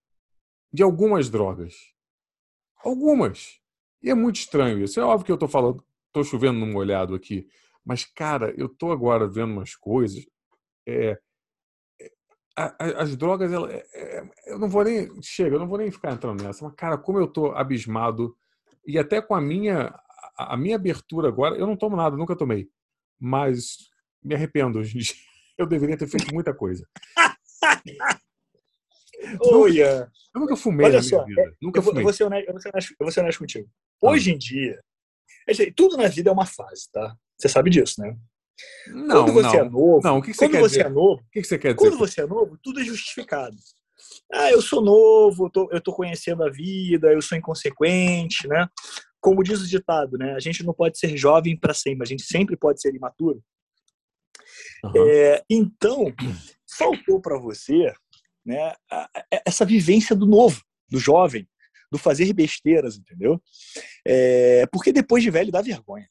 de algumas drogas. Algumas. E é muito estranho isso. É óbvio que eu tô falando, tô chovendo num molhado aqui. Mas, cara, eu tô agora vendo umas coisas. É, a- as drogas, ela, é- é- eu não vou nem. Chega, eu não vou nem ficar entrando nessa, mas, cara, como eu tô abismado, e até com a minha, a, minha abertura agora, eu não tomo nada, nunca tomei. Mas me arrependo. Eu deveria ter feito muita coisa. Ô, Ian, Eu nunca fumei Olha só, vida. Nunca eu vou, eu fumei. vou ser honesto, eu vou ser honesto- eu vou ser honesto contigo. Hoje em dia, dizer, tudo na vida é uma fase, tá? Você sabe disso, né? Não, quando você é não. novo, Não, o que que você quando quer você dizer? é novo, O que que você quer quando dizer? você é novo, tudo é justificado. Ah, eu sou novo, eu tô, eu tô conhecendo a vida, eu sou inconsequente, né? Como diz o ditado, né? A gente não pode ser jovem para sempre, a gente sempre pode ser imaturo. Aham. É, então, faltou para você né, essa vivência do novo, do jovem, do fazer besteiras, entendeu? É, porque depois de velho dá vergonha.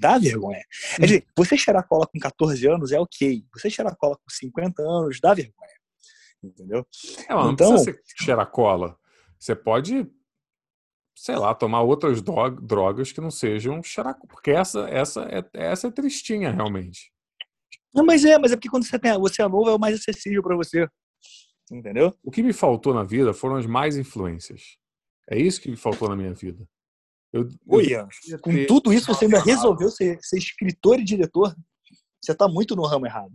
Dá vergonha. Hum. Quer dizer, você cheirar cola com 14 anos é ok. Você cheirar cola com 50 anos dá vergonha. Entendeu? É, não Então- precisa ser cheirar cola. Você pode, sei lá, tomar outras dro- drogas que não sejam cheirar porque essa, essa, é, essa é tristinha, realmente. Não, mas é, mas é porque quando você, tem, você é novo é o mais acessível para você. Entendeu? O que me faltou na vida foram as mais influências. É isso que me faltou na minha vida. Eu, eu Oi, devia Com tudo isso, você ainda resolveu ser, ser escritor e diretor. Você tá muito no ramo errado.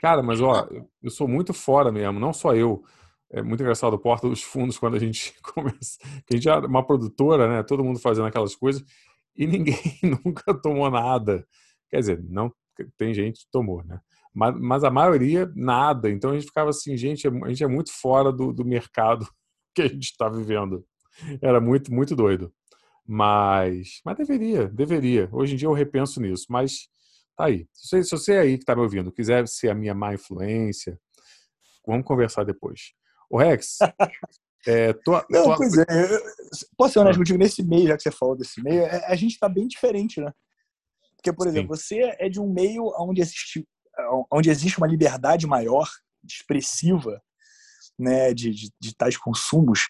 Cara, mas ó, eu sou muito fora mesmo, não só eu. É muito engraçado o Porta dos Fundos quando a gente começa. A gente é uma produtora, né? Todo mundo fazendo aquelas coisas e ninguém nunca tomou nada. Quer dizer, não tem gente que tomou, né? Mas, mas a maioria nada. Então a gente ficava assim, gente, a gente é muito fora do, do mercado que a gente está vivendo. Era muito, muito doido. Mas, mas deveria, deveria. Hoje em dia eu repenso nisso, mas tá aí. Se você, se você aí que está me ouvindo quiser ser a minha má influência, vamos conversar depois. O Rex, é, tua, Não, tua... pois é. Posso ser honesto contigo, nesse meio, já que você falou desse meio, é, a gente está bem diferente, né? Porque, por exemplo, Sim. você é de um meio onde existe, onde existe uma liberdade maior, expressiva, né, de, de, de tais consumos,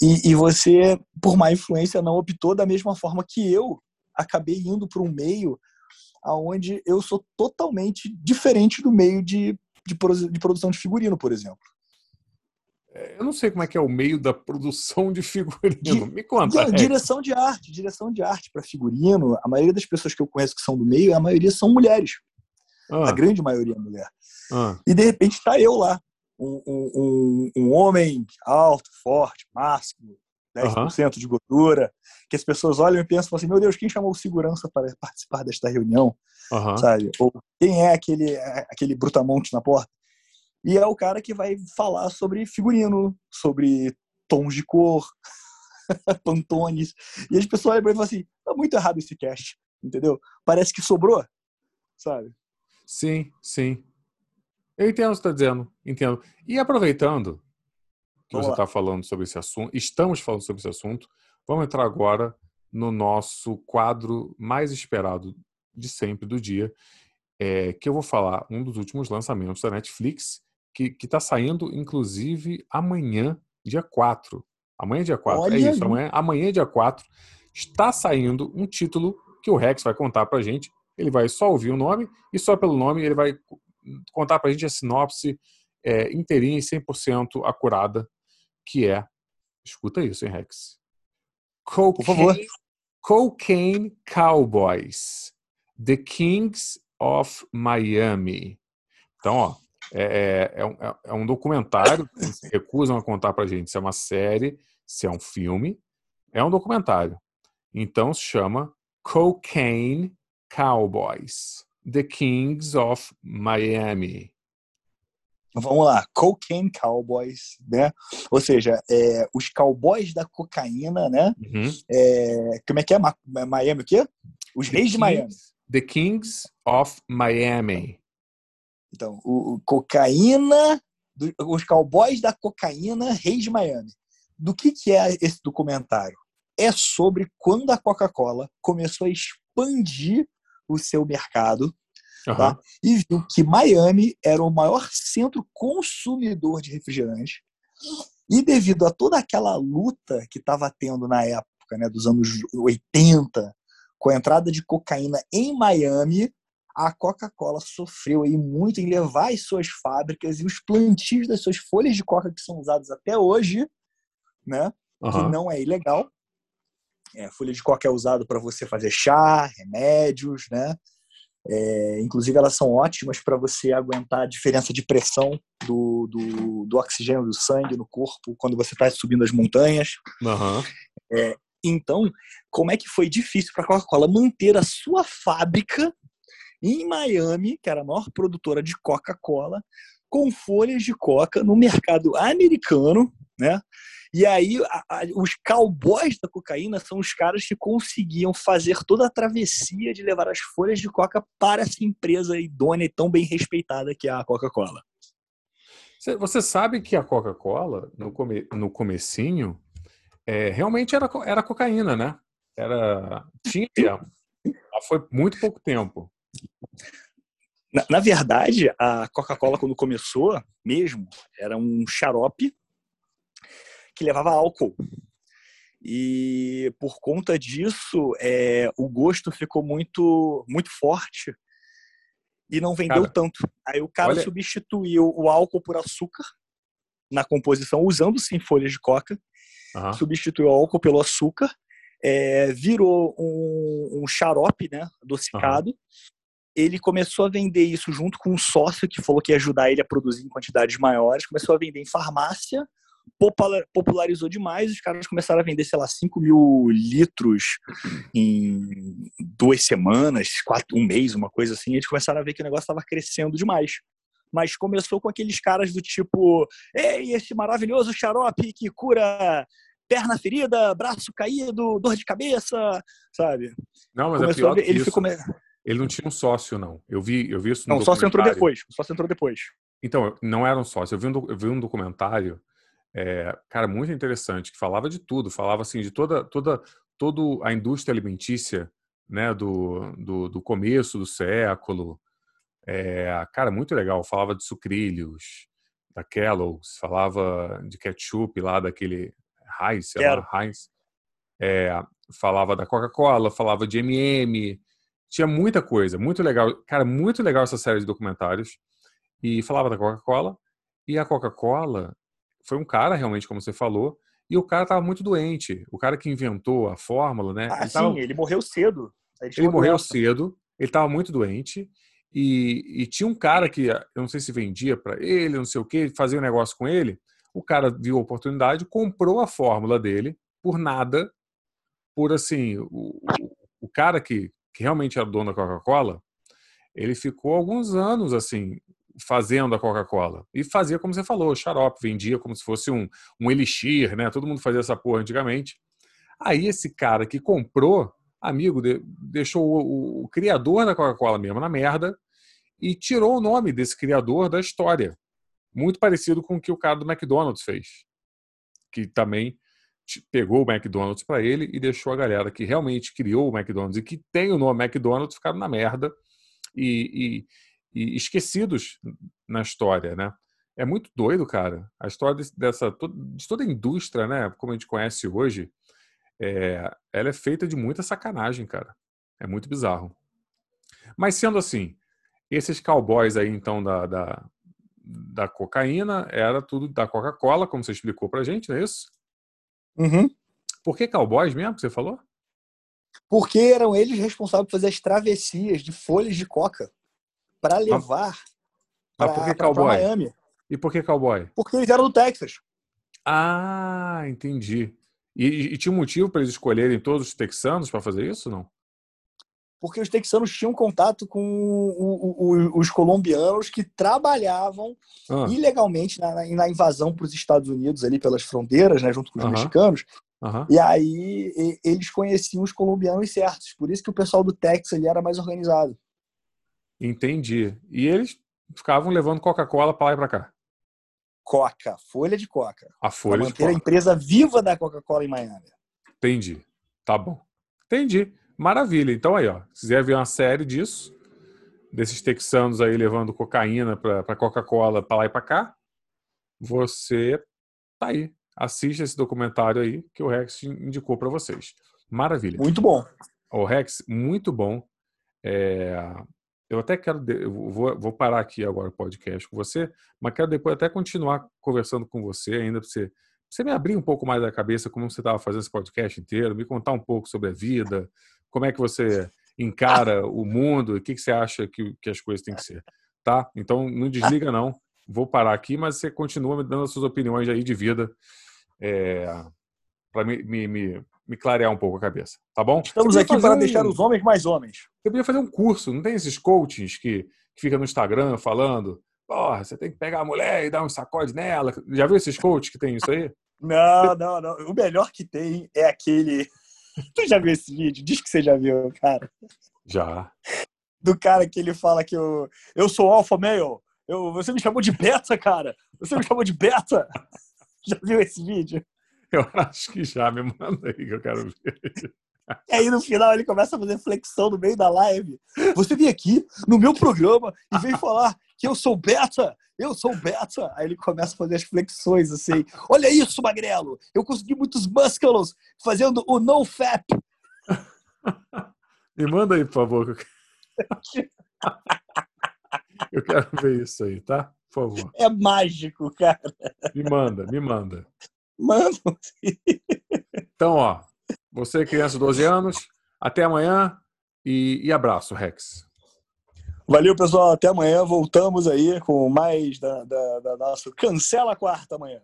e, e você, por má influência, não optou da mesma forma que eu acabei indo para um meio aonde eu sou totalmente diferente do meio de, de, de produção de figurino, por exemplo. É, eu não sei como é que é o meio da produção de figurino. Me conta. De, direção de arte, direção de arte para figurino. A maioria das pessoas que eu conheço que são do meio, a maioria são mulheres. Ah. A grande maioria é mulher. Ah. E de repente está eu lá, um, um, um, homem alto, forte, másculo, 10% uhum. de gordura, que as pessoas olham e pensam assim, meu Deus, quem chamou o segurança para participar desta reunião? Uhum. Sabe? Ou quem é aquele, aquele brutamonte na porta? E é o cara que vai falar sobre figurino, sobre tons de cor, pantones. E as pessoas olham pra ele e falam assim, tá muito errado esse cast, entendeu? Parece que sobrou, sabe? Sim, sim. Eu entendo o que você está dizendo, entendo. E aproveitando que você está falando sobre esse assunto, estamos falando sobre esse assunto, vamos entrar agora no nosso quadro mais esperado de sempre do dia, é, que eu vou falar um dos últimos lançamentos da Netflix, que está saindo, inclusive, amanhã, dia 4. Amanhã, dia 4. Olha é isso, amanhã, amanhã, dia 4, está saindo um título que o Rex vai contar pra gente. Ele vai só ouvir o nome e só pelo nome ele vai contar para a gente a sinopse é, inteirinha e 100% acurada, que é, escuta isso, hein, Rex? Cocaine, Por favor. Cocaine Cowboys, The Kings of Miami. Então, ó, é, é, é, um, é um, documentário eles recusam a contar para a gente se é uma série, se é um filme. É um documentário. Então se chama Cocaine Cowboys. The Kings of Miami. Vamos lá, Cocaine Cowboys, né? Ou seja, é, os cowboys da cocaína, né? Uhum. É, como é que é? Miami o quê? Os reis de Miami. The Kings of Miami. Então, o, o cocaína, do, os cowboys da cocaína, reis de Miami. Do que, que é esse documentário? É sobre quando a Coca-Cola começou a expandir o seu mercado uhum. tá? e viu que Miami era o maior centro consumidor de refrigerante. E devido a toda aquela luta que estava tendo na época, né, dos anos 80, com a entrada de cocaína em Miami, a Coca-Cola sofreu aí muito em levar as suas fábricas e os plantios das suas folhas de coca que são usadas até hoje, né, uhum. que não é ilegal, é, folha de coca é usado para você fazer chá, remédios, né? É, inclusive elas são ótimas para você aguentar a diferença de pressão do, do, do, oxigênio do sangue no corpo quando você está subindo as montanhas. Uhum. É, então, como é que foi difícil para a Coca-Cola manter a sua fábrica em Miami, que era a maior produtora de Coca-Cola, com folhas de coca no mercado americano, né? E aí, a, a, os cowboys da cocaína são os caras que conseguiam fazer toda a travessia de levar as folhas de coca para essa empresa idônea e tão bem respeitada que é a Coca-Cola. Você sabe que a Coca-Cola, no, come, no comecinho, é, realmente era, era cocaína, né? Era, tinha foi muito pouco tempo. Na, na verdade, a Coca-Cola, quando começou mesmo, era um xarope que levava álcool. E por conta disso, é, o gosto ficou muito, muito forte e não vendeu cara, tanto. Aí o cara olha... substituiu o álcool por açúcar na composição, usando sim folhas de coca. Uhum. Substituiu o álcool pelo açúcar, é, virou um, um, xarope né, adocicado. Uhum. ele começou a vender isso junto com um sócio que falou que ia ajudar ele a produzir em quantidades maiores. Começou a vender em farmácia, popularizou demais. Os caras começaram a vender, sei lá, 5 mil litros em duas semanas, quatro, um mês, uma coisa assim. Eles começaram a ver que o negócio estava crescendo demais. Mas começou com aqueles caras do tipo: Ei, esse maravilhoso xarope que cura perna ferida, braço caído, dor de cabeça, sabe? Não, mas é Começou é pior ele ficou ele não tinha um sócio, não. Eu vi, eu vi isso no Não, o sócio entrou depois. O sócio entrou depois. Então, não era um sócio. Eu vi um, eu vi um documentário, é, cara, muito interessante, que falava de tudo. Falava, assim, de toda, toda, toda a indústria alimentícia, né, do, do, do começo do século. É, cara, muito legal. Falava de sucrilhos, da Kellogg's, falava de ketchup lá, daquele Heinz, sei lá, Heinz. É, falava da Coca-Cola, falava de M&M, tinha muita coisa, muito legal. Cara, muito legal essa série de documentários. E falava da Coca-Cola. E a Coca-Cola foi um cara, realmente, como você falou, e o cara estava muito doente. O cara que inventou a fórmula, né? Ah, ele sim, tava- ele morreu cedo. Ele, ele morreu doença. cedo, ele estava muito doente. E, e tinha um cara que, eu não sei se vendia para ele, não sei o que, fazia um negócio com ele. O cara viu a oportunidade, comprou a fórmula dele por nada, por assim, o, o, cara que, que realmente era dono da Coca-Cola, ele ficou alguns anos assim fazendo a Coca-Cola e fazia como você falou, xarope, vendia como se fosse um, um elixir, né? Todo mundo fazia essa porra antigamente. Aí esse cara que comprou, amigo, de- deixou o, o- criador da Coca-Cola mesmo na merda e tirou o nome desse criador da história. Muito parecido com o que o cara do McDonald's fez, que também pegou o McDonald's para ele e deixou a galera que realmente criou o McDonald's e que tem o nome McDonald's ficaram na merda e, e- esquecidos na história, né? É muito doido, cara. A história dessa de toda a indústria, né? Como a gente conhece hoje, é, ela é feita de muita sacanagem, cara. É muito bizarro. Mas sendo assim, esses cowboys aí, então, da, da, da cocaína, era tudo da Coca-Cola, como você explicou pra gente, não é isso? Uhum. Por que cowboys mesmo que você falou? Porque eram eles responsáveis por fazer as travessias de folhas de coca para levar Mas para? Miami. E por que cowboy? Porque eles eram do Texas. Ah, entendi. E, e- e tinha um motivo para eles escolherem todos os texanos para fazer isso, não? Porque os texanos tinham contato com o- o- o- os colombianos que trabalhavam Ah, ilegalmente na, na invasão para os Estados Unidos ali pelas fronteiras, né, junto com os Aham. mexicanos. aham. E aí e- eles conheciam os colombianos certos. Por isso que o pessoal do Texas ali era mais organizado. Entendi. E eles ficavam levando Coca-Cola para lá e para cá. Coca, folha de coca. A folha de manter a Coca. empresa viva da Coca-Cola em Miami. Entendi. Tá bom. Entendi. Maravilha. Então aí, ó. Se quiser ver uma série disso, desses texanos aí levando cocaína para Coca-Cola para lá e para cá, você tá aí. Assista esse documentário aí que o Rex indicou para vocês. Maravilha. Muito bom. O Rex, muito bom. É, eu até quero. Eu vou, vou parar aqui agora o podcast com você, mas quero depois até continuar conversando com você ainda, para você, você me abrir um pouco mais a cabeça como você estava fazendo esse podcast inteiro, me contar um pouco sobre a vida, como é que você encara o mundo, o que, que você acha que, que as coisas têm que ser. Tá? Então não desliga, não. Vou parar aqui, mas você continua me dando as suas opiniões aí de vida para me, me, me, me clarear um pouco a cabeça. Tá bom? Estamos aqui para fazer deixar um- os homens mais homens. você podia fazer um curso, não tem esses coaches que, que ficam no Instagram falando, porra, você tem que pegar a mulher e dar um sacode nela. Já viu esses coaches que tem isso aí? Não, não, não. O melhor que tem é aquele. Tu já viu esse vídeo? Diz que você já viu, cara. Já. Do cara que ele fala que eu, eu sou alfa male. Eu, você me chamou de beta, cara. Você me chamou de beta. Já viu esse vídeo? Eu acho que já, me manda aí que eu quero ver. E aí no final ele começa a fazer flexão no meio da live. Você vem aqui no meu programa e vem falar que eu sou beta. Eu sou beta. Aí ele começa a fazer as flexões assim. Olha isso, magrelo. Eu consegui muitos músculos fazendo o no fap. Me manda aí, por favor. eu quero ver isso aí, tá? Por favor. É mágico, cara. Me manda, me manda. Mano, Então, ó, você, criança de 12 anos, até amanhã e, e abraço, Rex. Valeu, pessoal. Até amanhã. Voltamos aí com mais da, da, da nosso Cancela Quarta amanhã.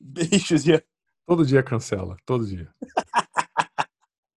Beijos e Todo dia cancela, todo dia.